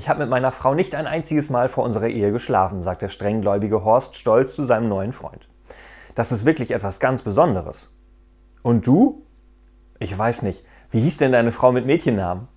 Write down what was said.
Ich habe mit meiner Frau nicht ein einziges Mal vor unserer Ehe geschlafen, sagt der strenggläubige Horst stolz zu seinem neuen Freund. Das ist wirklich etwas ganz Besonderes. Und du? Ich weiß nicht. Wie hieß denn deine Frau mit Mädchennamen?